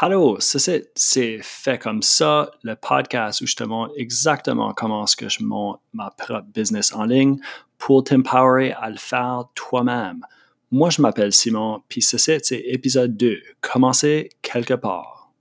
Hallo, c'est, c'est fait comme ça, le podcast où je te montre exactement comment est-ce que je monte ma propre business en ligne pour t'empowerer à le faire toi-même. Moi, je m'appelle Simon, puis ceci, c'est épisode 2, commencer quelque part.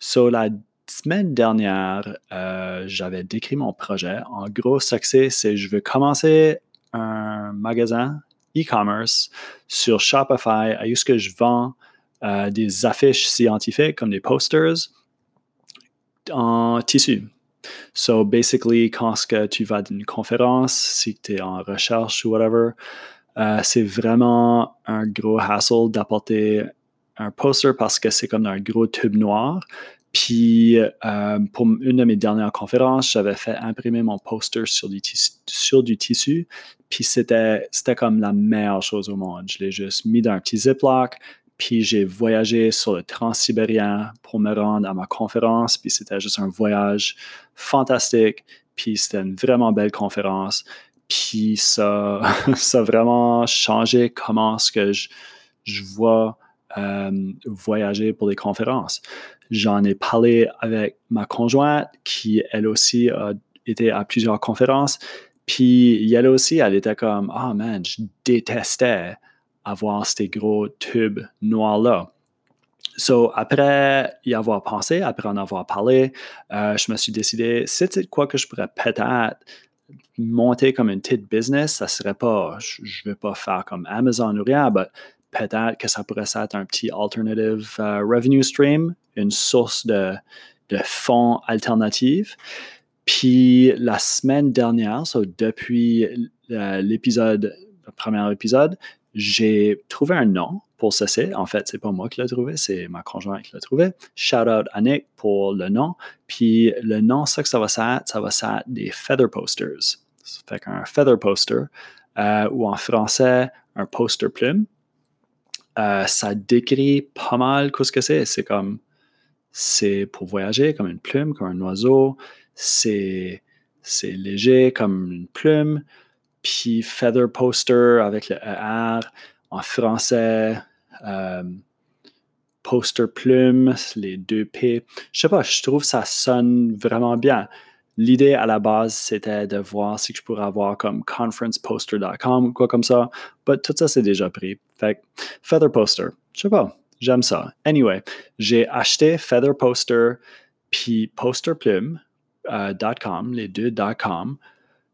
So, la semaine dernière, euh, j'avais décrit mon projet. En gros, ce c'est, c'est je veux commencer un magasin e-commerce sur Shopify à ce que je vends euh, des affiches scientifiques comme des posters en tissu. So, basically, quand tu vas d'une conférence, si tu es en recherche ou whatever, euh, c'est vraiment un gros hassle d'apporter un poster parce que c'est comme un gros tube noir. Puis, euh, pour une de mes dernières conférences, j'avais fait imprimer mon poster sur du, tissu, sur du tissu. Puis, c'était comme la meilleure chose au monde. Je l'ai juste mis dans un petit Ziploc, puis j'ai voyagé sur le Transsibérien pour me rendre à ma conférence. Puis c'était juste un voyage fantastique. Puis c'était une vraiment belle conférence. Puis ça, ça a vraiment changé comment ce que je, je vois euh, voyager pour des conférences. J'en ai parlé avec ma conjointe qui, elle aussi, a été à plusieurs conférences. Puis elle aussi, elle était comme, ah oh man, je détestais avoir ces gros tubes noirs-là. So, après y avoir pensé, après en avoir parlé, euh, je me suis décidé, c'est quoi que je pourrais peut-être monter comme une petite business, ça serait pas, je ne vais pas faire comme Amazon ou rien, mais peut-être que ça pourrait être un petit alternative euh, revenue stream, une source de, de fonds alternatifs. Puis la semaine dernière, so depuis euh, l'épisode, le premier épisode, j'ai trouvé un nom pour ceci. En fait, c'est pas moi qui l'ai trouvé, c'est ma conjointe qui l'a trouvé. Shout out à pour le nom. Puis le nom, ça que ça va être, ça va être des feather posters. Ça fait qu'un feather poster, euh, ou en français, un poster plume. Euh, ça décrit pas mal ce que c'est. C'est comme, c'est pour voyager comme une plume, comme un oiseau. C'est léger comme une plume puis Feather Poster avec le ER en français, euh, Poster Plume, les deux P. Je sais pas, je trouve que ça sonne vraiment bien. L'idée à la base, c'était de voir si je pourrais avoir comme conferenceposter.com ou quoi comme ça, mais tout ça, c'est déjà pris. Fait Feather Poster, je sais pas, j'aime ça. Anyway, j'ai acheté Feather Poster puis posterplume.com, euh, les deux .com,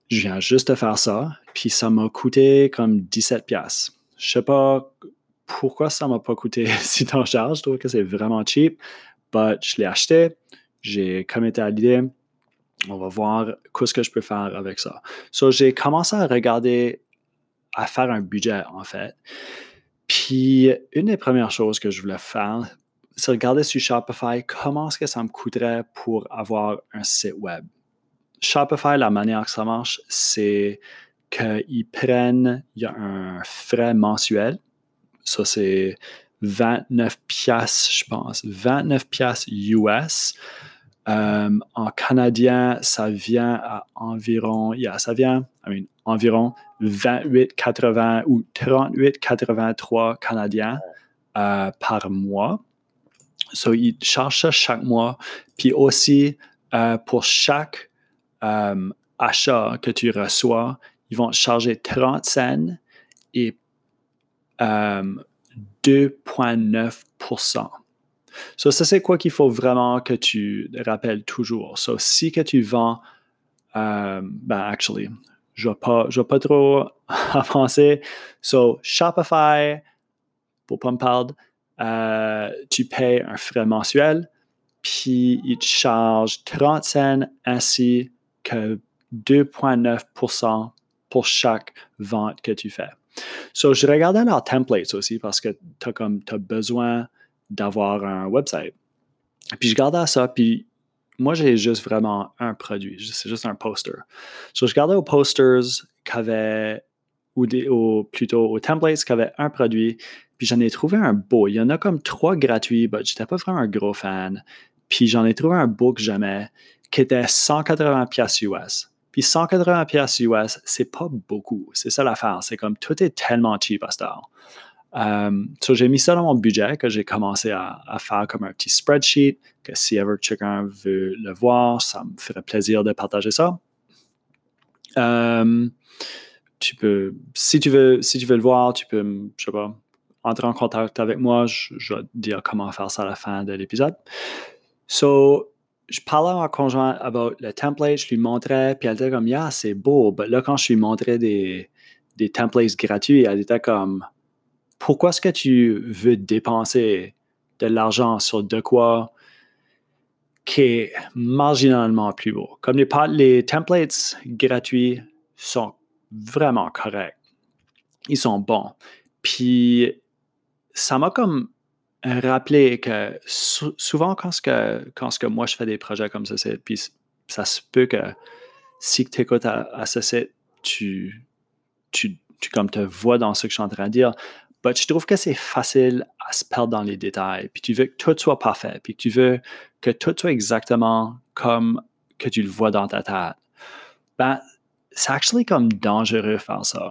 je viens juste de faire ça, puis ça m'a coûté comme 17 pièces. Je sais pas pourquoi ça m'a pas coûté si tant cher, je trouve que c'est vraiment cheap, mais je l'ai acheté, j'ai commetté à l'idée, on va voir qu'est-ce que je peux faire avec ça. So, j'ai commencé à regarder, à faire un budget en fait. Puis, une des premières choses que je voulais faire, c'est regarder sur Shopify comment est-ce que ça me coûterait pour avoir un site web. Shopify, la manière que ça marche, c'est qu'ils prennent, il y a un frais mensuel. Ça, c'est 29 piastres, je pense. 29 piastres US. Euh, en canadien, ça vient à environ, yeah, ça vient, I mean, environ 28,80 ou 38,83 canadiens euh, par mois. So, ils chargent ça chaque mois. Puis aussi, euh, pour chaque euh, achat que tu reçois, ils vont te charger 30 cents et 2,9% euh, So, ça, c'est quoi qu'il faut vraiment que tu rappelles toujours. So, si que tu vends, euh, ben, actually, je ne vais, pas trop avancer. So, Shopify, pour pas me parler, tu payes un frais mensuel, puis ils te chargent 30 cents ainsi que 2,9% pour chaque vente que tu fais. So, je regardais leurs templates aussi parce que tu as, besoin d'avoir un website. Puis je regardais ça, puis moi, j'ai juste vraiment un produit. C'est juste un poster. So, je regardais aux posters qu'avaient, ou, ou plutôt aux templates qui avaient un produit, puis j'en ai trouvé un beau. Il y en a comme trois gratuits, mais je n'étais pas vraiment un gros fan. Puis j'en ai trouvé un beau que j'aimais qui était 180 pièces US. Puis 180 pièces US, c'est pas beaucoup. C'est ça l'affaire. C'est comme tout est tellement cheap à ce Euh, j'ai mis ça dans mon budget que j'ai commencé à, faire comme un petit spreadsheet, que si ever quelqu'un veut le voir, ça me ferait plaisir de partager ça. Euh, tu peux, si tu veux, si tu veux le voir, tu peux, je sais pas, entrer en contact avec moi. Je, vais te dire comment faire ça à la fin de l'épisode. So, je parlais à ma conjointe about le template, je lui montrais, puis elle était comme, yeah, c'est beau. Mais là, quand je lui montrais des, des templates gratuits, elle était comme, pourquoi est-ce que tu veux dépenser de l'argent sur de quoi qui est marginalement plus beau? Comme les, les templates gratuits sont vraiment corrects. Ils sont bons. Puis, ça m'a comme rappelé que souvent, quand, ce que, quand ce que moi je fais des projets comme ça, puis ça se peut que si tu écoutes à, à ce tu, tu, tu comme te vois dans ce que je suis en train de dire. Mais je trouve que c'est facile à se perdre dans les détails. Puis tu veux que tout soit parfait. Puis tu veux que tout soit exactement comme que tu le vois dans ta tête. Ben, c'est actually comme dangereux faire ça.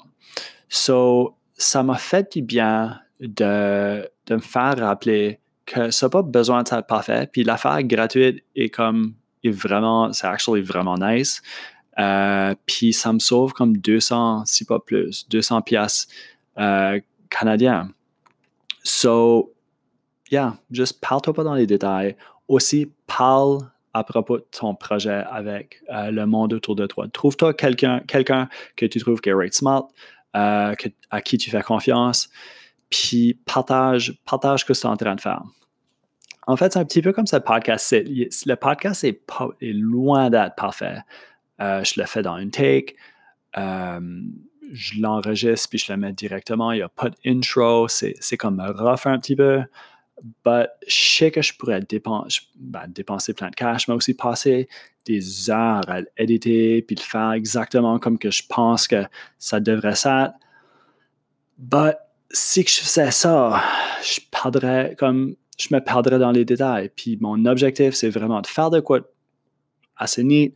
So, ça m'a fait du bien de, de me faire rappeler que ça n'a pas besoin de être parfait. Puis l'affaire gratuite est comme, est vraiment, c'est actually vraiment nice. Euh, puis ça me sauve comme 200, si pas plus, 200 pièces euh, canadiens. So, yeah, juste parle-toi pas dans les détails. Aussi, parle à propos de ton projet avec euh, le monde autour de toi. Trouve-toi quelqu'un quelqu'un que tu trouves qui est right smart, à qui tu fais confiance, puis partage, partage ce que tu es en train de faire. En fait, c'est un petit peu comme ce podcast. Le podcast est, loin d'être parfait. Euh, je le fais dans une take. Euh, je l'enregistre puis je le mets directement. Il n'y a pas d'intro. C'est, comme rough un petit peu. Mais je sais que je pourrais dépenser, ben, dépenser plein de cash, mais aussi passer des heures à l'éditer puis le faire exactement comme que je pense que ça devrait être. Si je faisais ça, je perdrais comme je me perdrais dans les détails. Puis mon objectif, c'est vraiment de faire de quoi assez neat,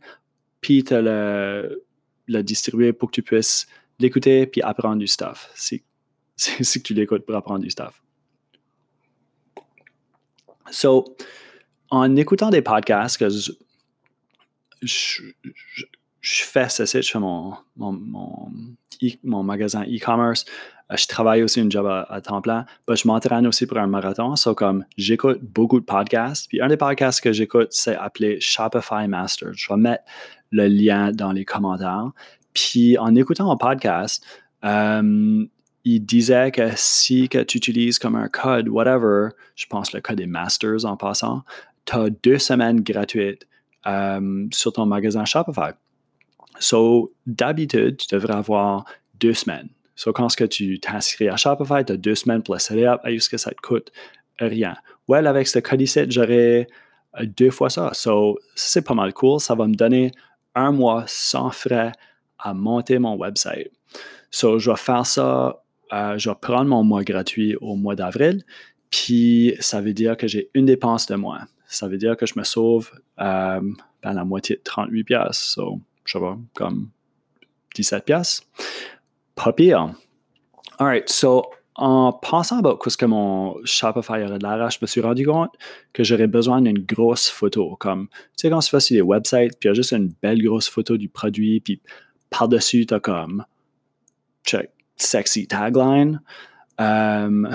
puis te le, distribuer pour que tu puisses l'écouter puis apprendre du stuff. Si, si, tu l'écoutes pour apprendre du stuff. So, en écoutant des podcasts, que je, fais ceci, je fais mon, mon, mon, mon magasin e-commerce, je travaille aussi une job à, temps plein, mais je m'entraîne aussi pour un marathon. So, comme j'écoute beaucoup de podcasts, puis un des podcasts que j'écoute, c'est appelé Shopify Master. Je vais mettre le lien dans les commentaires. Puis en écoutant un podcast, euh, il disait que si que tu utilises comme un code, whatever, je pense le code des Masters en passant, tu as deux semaines gratuites euh, sur ton magasin Shopify. So, d'habitude, tu devrais avoir deux semaines. So, quand que tu t'inscris à Shopify, tu as deux semaines pour le setup, jusqu'à ça te coûte rien. Well, avec ce code ici, j'aurais euh, deux fois ça. So, c'est pas mal cool. Ça va me donner un mois sans frais à monter mon website. So, je vais faire ça, euh, je vais prendre mon mois gratuit au mois d'avril, puis ça veut dire que j'ai une dépense de moins. Ça veut dire que je me sauve euh, ben, la moitié de 38 pièces. So, je sais pas, comme 17 pièces. Pas pire. All right, so en pensant à ce que mon Shopify aurait de l'air, je me suis rendu compte que j'aurais besoin d'une grosse photo. Comme, tu sais, quand tu vas sur des websites, puis il y a juste une belle grosse photo du produit, puis par-dessus, tu as comme, check, sexy tagline. Um,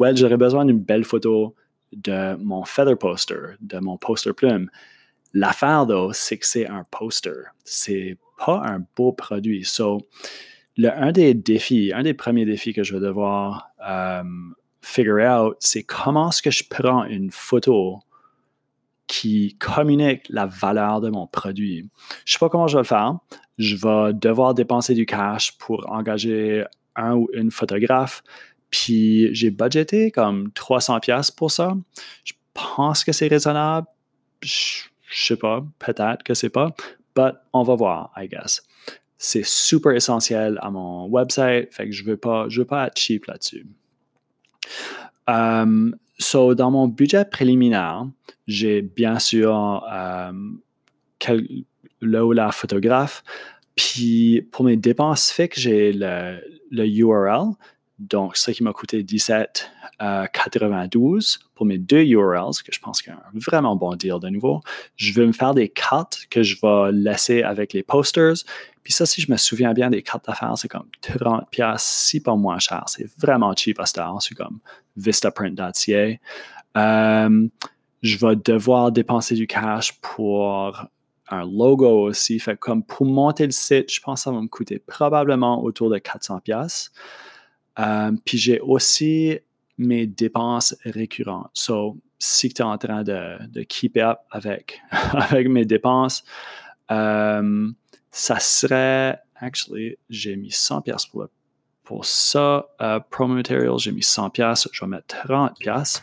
well, j'aurais besoin d'une belle photo de mon feather poster, de mon poster plume. L'affaire, though, c'est que c'est un poster. C'est pas un beau produit. So, le, un des défis, un des premiers défis que je vais devoir um, figure out, c'est comment est-ce que je prends une photo qui communique la valeur de mon produit. Je ne sais pas comment je vais le faire. Je vais devoir dépenser du cash pour engager un ou une photographe. Puis j'ai budgété comme 300 pièces pour ça. Je pense que c'est raisonnable. Je, ne sais pas, peut-être que c'est pas, but on va voir, I guess. C'est super essentiel à mon website, fait que je veux pas, veux pas être cheap là-dessus. Um, so, dans mon budget préliminaire, j'ai bien sûr euh, le ou la photographe. Puis pour mes dépenses fixes, j'ai le, URL Donc, ça qui m'a coûté 17,92 pour mes deux URLs, que je pense qu'il y a un vraiment bon deal de nouveau. Je veux me faire des cartes que je vais laisser avec les posters. Puis ça, si je me souviens bien des cartes d'affaires, c'est comme 30 si pas moins cher. C'est vraiment cheap à Star. C'est comme vistaprint.ca. Euh, je vais devoir dépenser du cash pour un logo aussi. Fait comme pour monter le site, je pense que ça va me coûter probablement autour de 400 pièces. Euh, puis j'ai aussi mes dépenses récurrentes. So, si tu es en train de, keep up avec, mes dépenses, euh, ça serait, actually, j'ai mis 100 pièces pour, ça. Euh, promo j'ai mis 100 pièces. Je vais mettre 30 pièces.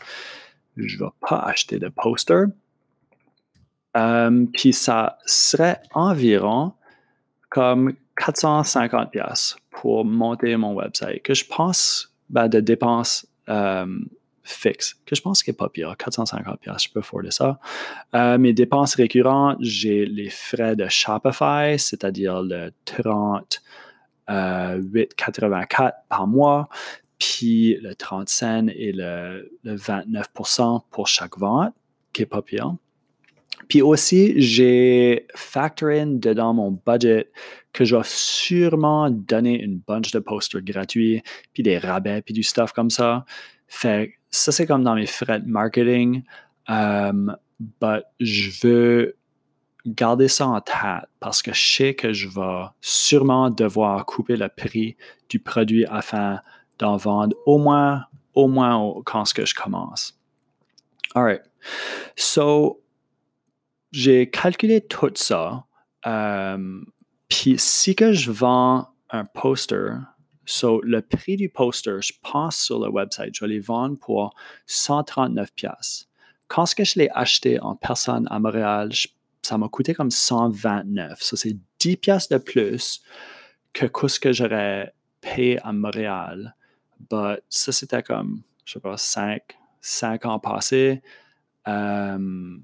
Je ne vais pas acheter de poster. Puis ça serait environ comme 450 pièces pour monter mon website, que je pense ben, de dépenses euh, fixes, que je pense qu'il n'est pas pire, 450 pièces, je peux afforder ça. Euh, mes dépenses récurrentes, j'ai les frais de Shopify, c'est-à-dire le 38,84 euh, par mois, puis le 30 cents et le, le 29% pour chaque vente, qui n'est pas pire. Puis aussi, j'ai factor in dedans mon budget que je vais sûrement donner une bunch de posters gratuits, puis des rabais, puis du stuff comme ça. Fait ça, c'est comme dans mes frais de marketing. Um, but je veux garder ça en tête parce que je sais que je vais sûrement devoir couper le prix du produit afin d'en vendre au moins, au moins quand je commence. All right. So, j'ai calculé tout ça. Euh, puis si que je vends un poster, so le prix du poster, je pense sur le website, je vais les vendre pour 139 pièces. Quand ce que je l'ai acheté en personne à Montréal, ça m'a coûté comme 129. Ça, c'est 10 pièces de plus que ce que j'aurais payé à Montréal. But ça, c'était comme, je sais pas, 5, 5 ans passés. Euh,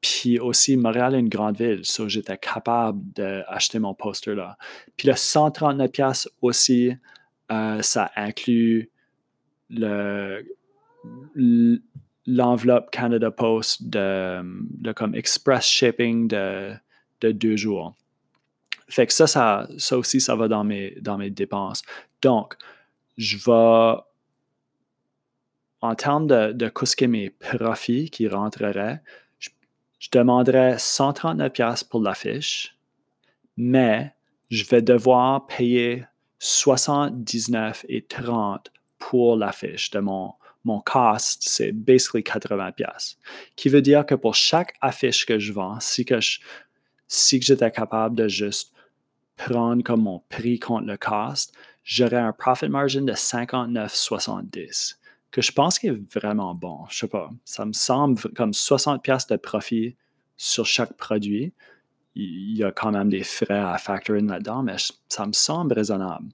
puis aussi, Montréal est une grande ville, so j'étais capable d'acheter mon poster là. Puis le 139$ aussi, euh, ça inclut le, l'enveloppe Canada Post de, comme express shipping de, deux jours. Fait que ça, ça, aussi, ça va dans mes, dans mes dépenses. Donc, je vais, en termes de, de ce mes profits qui rentreraient, je demanderais 139$ pour l'affiche, mais je vais devoir payer 79 et 30 pour l'affiche de mon, mon cost, c'est basically 80$. Qui veut dire que pour chaque affiche que je vends, si que si j'étais capable de juste prendre comme mon prix contre le cost, j'aurais un profit margin de 59,70 que je pense qu'il est vraiment bon. Je sais pas, ça me semble comme 60 pièces de profit sur chaque produit. Il y a quand même des frais à factor in là-dedans, mais ça me semble raisonnable.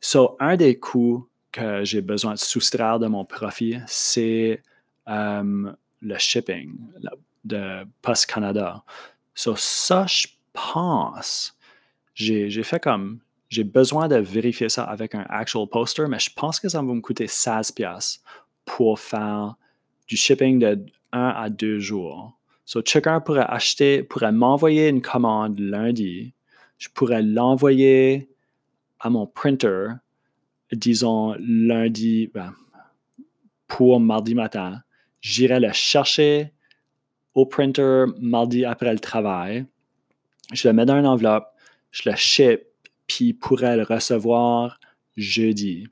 So, un des coûts que j'ai besoin de soustraire de mon profit, c'est euh, le shipping de Post Canada. So, ça, je pense, j'ai fait comme j'ai besoin de vérifier ça avec un actual poster, mais je pense que ça va me coûter 16$ pour faire du shipping de 1 à 2 jours. So, chacun pourrait acheter, pourrait m'envoyer une commande lundi. Je pourrais l'envoyer à mon printer, disons lundi, ben, pour mardi matin. J'irai le chercher au printer mardi après le travail. Je le mets dans une enveloppe, je le ship puis pourrait le recevoir jeudi.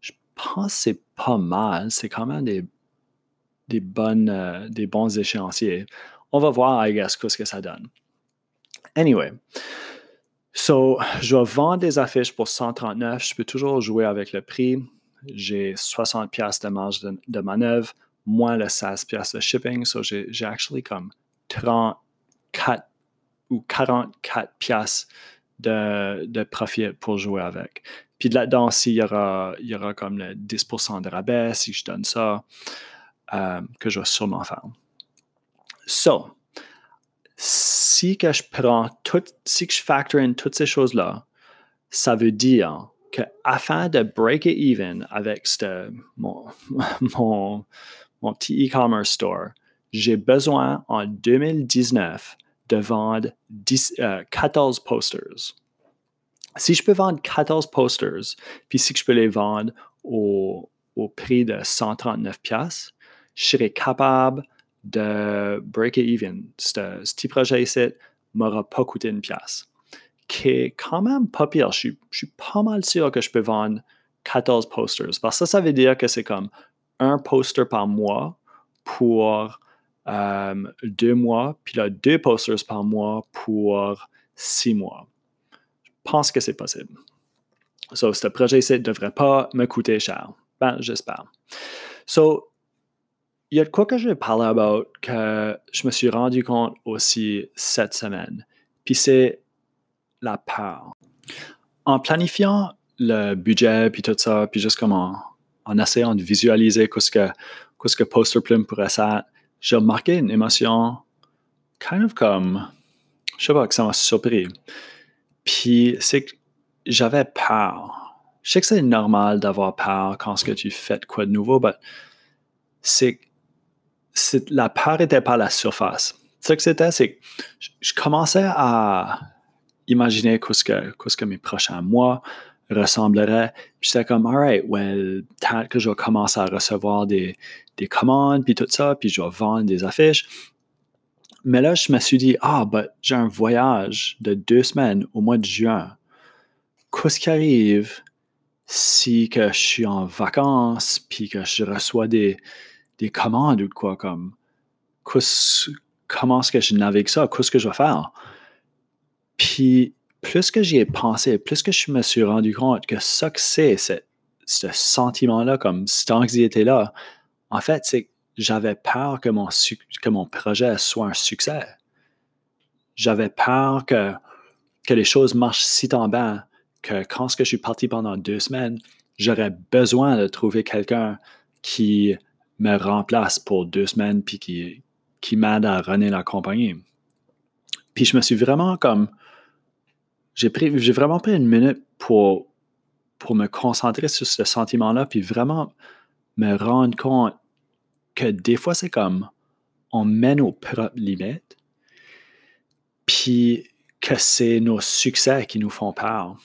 Je pense que c'est pas mal. C'est quand même des, des, bonnes, euh, des bons échéanciers. On va voir, I guess, ce que ça donne. Anyway, so, je vais vendre des affiches pour 139. Je peux toujours jouer avec le prix. J'ai 60 pièces de marge de, manœuvre, moins le 16 pièces de shipping. So, j'ai actually comme 34 ou 44 pièces de, profit pour jouer avec. Puis là-dedans aussi, il y aura, y aura comme le 10% de rabais si je donne ça, euh, que je vais sûrement faire. So, si que je prends tout, si que je factor in toutes ces choses-là, ça veut dire qu'afin de break even avec mon, mon, mon petit e-commerce store, j'ai besoin en 2019 de vendre 14 euh, posters. Si je peux vendre 14 posters, puis si je peux les vendre au, prix de 139 pièces, je serai capable de break even. Ce, petit projet ici m'aura pas coûté une pièce. Qui est quand même pas pire. Je suis, je suis pas mal sûr que je peux vendre 14 posters. Parce que ça, ça veut dire que c'est comme un poster par mois pour euh, deux mois, puis là, deux posters par mois pour six mois. Je pense que c'est possible. So, ce projet-ci ne devrait pas me coûter cher. Ben, j'espère. So, il y a de quoi que je vais parler about que je me suis rendu compte aussi cette semaine. Puis c'est la peur. En planifiant le budget, puis tout ça, puis juste comme en, essayant de visualiser ce que, ce que Poster Plume pourrait faire, j'ai remarqué une émotion kind of comme, je sais pas, que ça m'a surpris. Puis c'est que j'avais peur. Je sais que c'est normal d'avoir peur quand que tu fais quoi de nouveau, mais c'est la peur était pas à la surface. Ce que c'était, c'est que je, commençais à imaginer ce que, que mes prochains mois ressembleraient. J'étais comme, alright, well, peut-être que je vais commencer à recevoir des, des commandes, puis tout ça, puis je vais vendre des affiches. Mais là, je me suis dit, ah, ben, j'ai un voyage de deux semaines au mois de juin. Qu'est-ce qui arrive si que je suis en vacances, puis que je reçois des, des commandes ou quoi comme comment est-ce que je navigue ça, qu'est-ce que je vais faire? Puis plus que j'y ai pensé, plus que je me suis rendu compte que ça que c'est, ce sentiment-là, comme cette anxiété-là, en fait, c'est j'avais peur que mon, que mon projet soit un succès. J'avais peur que, que les choses marchent si bien que quand je suis parti pendant deux semaines, j'aurais besoin de trouver quelqu'un qui me remplace pour deux semaines puis qui, qui m'aide à runner la compagnie. Puis je me suis vraiment comme. J'ai, j'ai vraiment pris une minute pour, pour me concentrer sur ce sentiment-là, puis vraiment me rendre compte que des fois, c'est comme on met nos propres limites, puis que c'est nos succès qui nous font peur.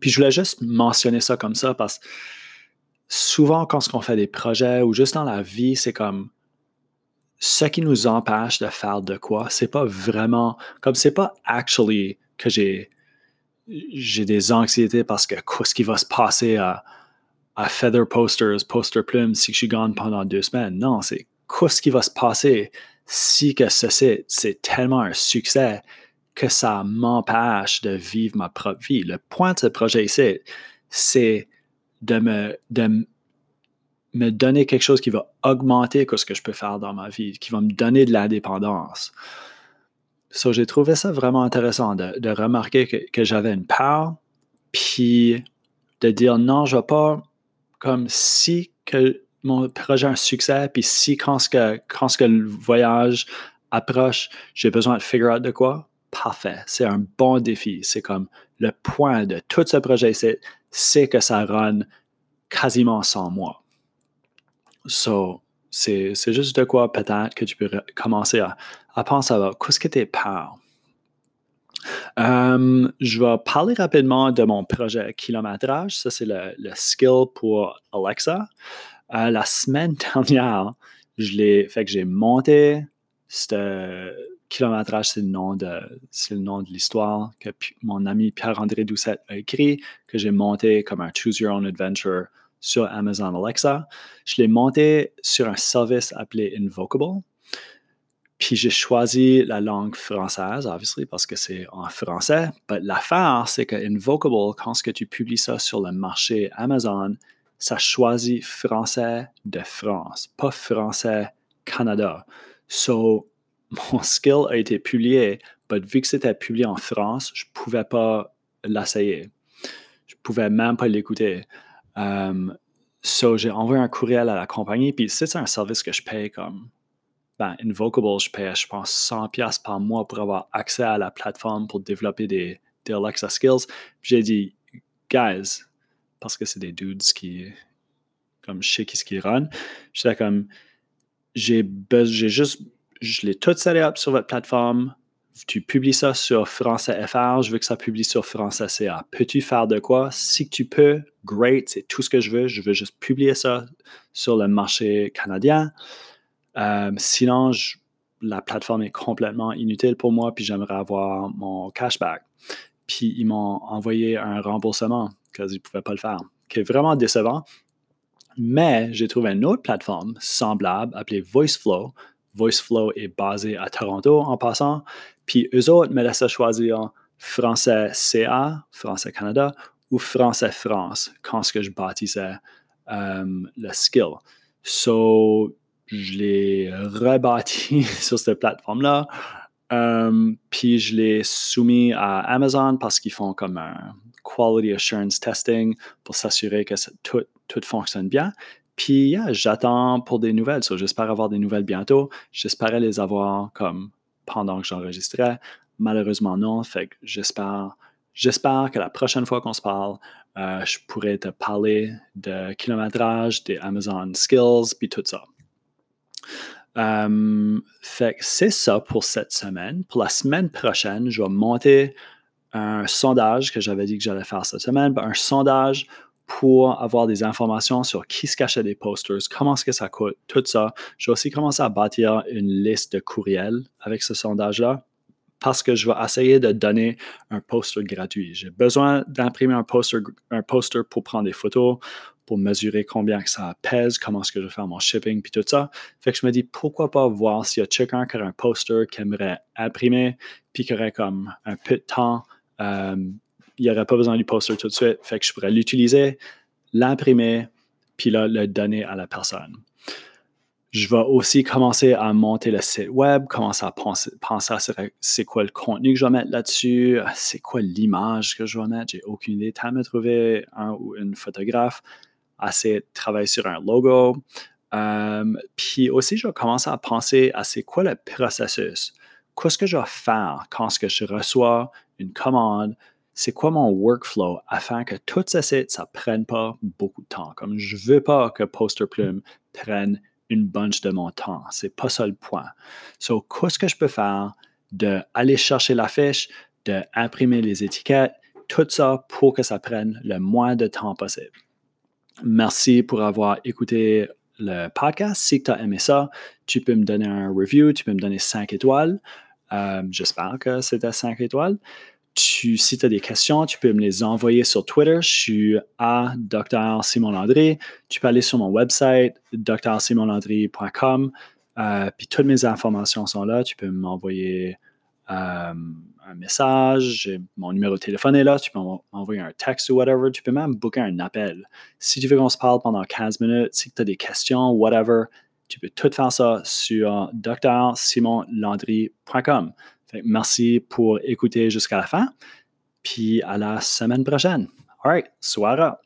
Puis je voulais juste mentionner ça comme ça parce que souvent, quand on fait des projets ou juste dans la vie, c'est comme ce qui nous empêche de faire de quoi. C'est pas vraiment, comme c'est pas actually que j'ai j'ai des anxiétés parce que qu'est-ce qui va se passer à, à Feather Posters, Poster Plume, si je gone pendant deux semaines. Non, c'est qu'est-ce qui va se passer si que ceci, c'est tellement un succès que ça m'empêche de vivre ma propre vie. Le point de ce projet ici, c'est de me, de me donner quelque chose qui va augmenter ce que je peux faire dans ma vie, qui va me donner de l'indépendance. So, j'ai trouvé ça vraiment intéressant de, remarquer que, j'avais une part, puis de dire non, je ne vais pas comme si que mon projet a un succès, puis si quand ce que, quand ce que le voyage approche, j'ai besoin de figure out de quoi, parfait. C'est un bon défi. C'est comme le point de tout ce projet c'est que ça run quasiment sans moi. So, c'est juste de quoi peut-être que tu peux commencer à, penser à qu'est-ce que tu peur. Um, je vais parler rapidement de mon projet kilométrage. Ça, c'est le, skill pour Alexa. Euh, la semaine dernière, je l'ai fait que j'ai monté ce kilométrage, c'est le nom de c'est le nom de l'histoire que mon ami Pierre-André Doucette a écrit, que j'ai monté comme un Choose Your Own Adventure sur Amazon Alexa. Je l'ai monté sur un service appelé Invocable. Puis j'ai choisi la langue française, obviously, parce que c'est en français. Mais l'affaire, c'est que Invocable, quand que tu publies ça sur le marché Amazon, ça choisit français de France, pas français Canada. So, mon skill a été publié, mais vu que c'était publié en France, je ne pouvais pas l'essayer. Je ne pouvais même pas l'écouter. Um, so, j'ai envoyé un courriel à la compagnie, puis c'est un service que je paye comme ben, Invocable, je paye, je pense, 100$ par mois pour avoir accès à la plateforme pour développer des, Alexa skills. J'ai dit, guys, parce que c'est des dudes qui, comme je sais qui ce qui run, j'étais comme, j'ai juste, je l'ai tout set up sur votre plateforme, tu publies ça sur Français FR, je veux que ça publie sur Français CA. Peux-tu faire de quoi? Si tu peux, great, c'est tout ce que je veux. Je veux juste publier ça sur le marché canadien. Euh, sinon, la plateforme est complètement inutile pour moi, puis j'aimerais avoir mon cashback. Puis ils m'ont envoyé un remboursement, parce qu'ils ne pouvaient pas le faire, qui est vraiment décevant. Mais j'ai trouvé une autre plateforme semblable appelée VoiceFlow. VoiceFlow est basé à Toronto en passant. Puis eux autres me laissent choisir français CA, français Canada, ou français France quand que je bâtissais euh, le skill. So, je l'ai rebâti sur cette plateforme-là. Euh, puis je l'ai soumis à Amazon parce qu'ils font comme un quality assurance testing pour s'assurer que tout, tout, fonctionne bien. Puis j'attends pour des nouvelles. J'espère avoir des nouvelles bientôt. J'espérais les avoir comme pendant que j'enregistrais. Malheureusement, non. Fait que j'espère, j'espère que la prochaine fois qu'on se parle, euh, je pourrais te parler de kilométrage, des Amazon Skills, puis tout ça. Euh, fait que c'est ça pour cette semaine. Pour la semaine prochaine, je vais monter un sondage que j'avais dit que j'allais faire cette semaine, ben, un sondage pour avoir des informations sur qui se cachait des posters, comment est-ce que ça coûte, tout ça. Je vais aussi commencer à bâtir une liste de courriels avec ce sondage-là parce que je vais essayer de donner un poster gratuit. J'ai besoin d'imprimer un poster, un poster pour prendre des photos, pour mesurer combien que ça pèse, comment est-ce que je vais faire mon shipping, puis tout ça. Fait que je me dis, pourquoi pas voir s'il y a quelqu'un qui a un poster qui aimerait imprimer, puis qui aurait comme un peu de temps euh, il n'y aurait pas besoin du poster tout de suite. Fait que je pourrais l'utiliser, l'imprimer, puis là, le donner à la personne. Je vais aussi commencer à monter le site web, commencer à penser, à c'est quoi le contenu que je vais mettre là-dessus, c'est quoi l'image que je vais mettre. J'ai aucune idée. T'as me trouver un ou une photographe, assez travailler sur un logo. Euh, puis aussi, je vais commencer à penser à c'est quoi le processus. Qu'est-ce que je vais faire quand je reçois une commande, c'est quoi mon workflow afin que tout ce site, ça prenne pas beaucoup de temps? Comme je veux pas que Poster Plume prenne une bunch de mon temps. C'est pas ça le point. So, qu'est-ce que je peux faire? D'aller chercher la fiche, d'imprimer les étiquettes, tout ça pour que ça prenne le moins de temps possible. Merci pour avoir écouté le podcast. Si tu as aimé ça, tu peux me donner un review, tu peux me donner 5 étoiles. Euh, j'espère que c'était 5 étoiles. Si tu as des questions, tu peux me les envoyer sur Twitter. Je suis à Dr. Simon Landry. Tu peux aller sur mon website, drsimonlandry.com. Euh, puis toutes mes informations sont là. Tu peux m'envoyer euh, un message. Mon numéro de téléphone est là. Tu peux m'envoyer un texte ou whatever. Tu peux même booker un appel. Si tu veux qu'on se parle pendant 15 minutes, si tu as des questions, whatever, tu peux tout faire ça sur drsimonlandry.com. Merci pour écouter jusqu'à la fin. Puis à la semaine prochaine. All right, soirée.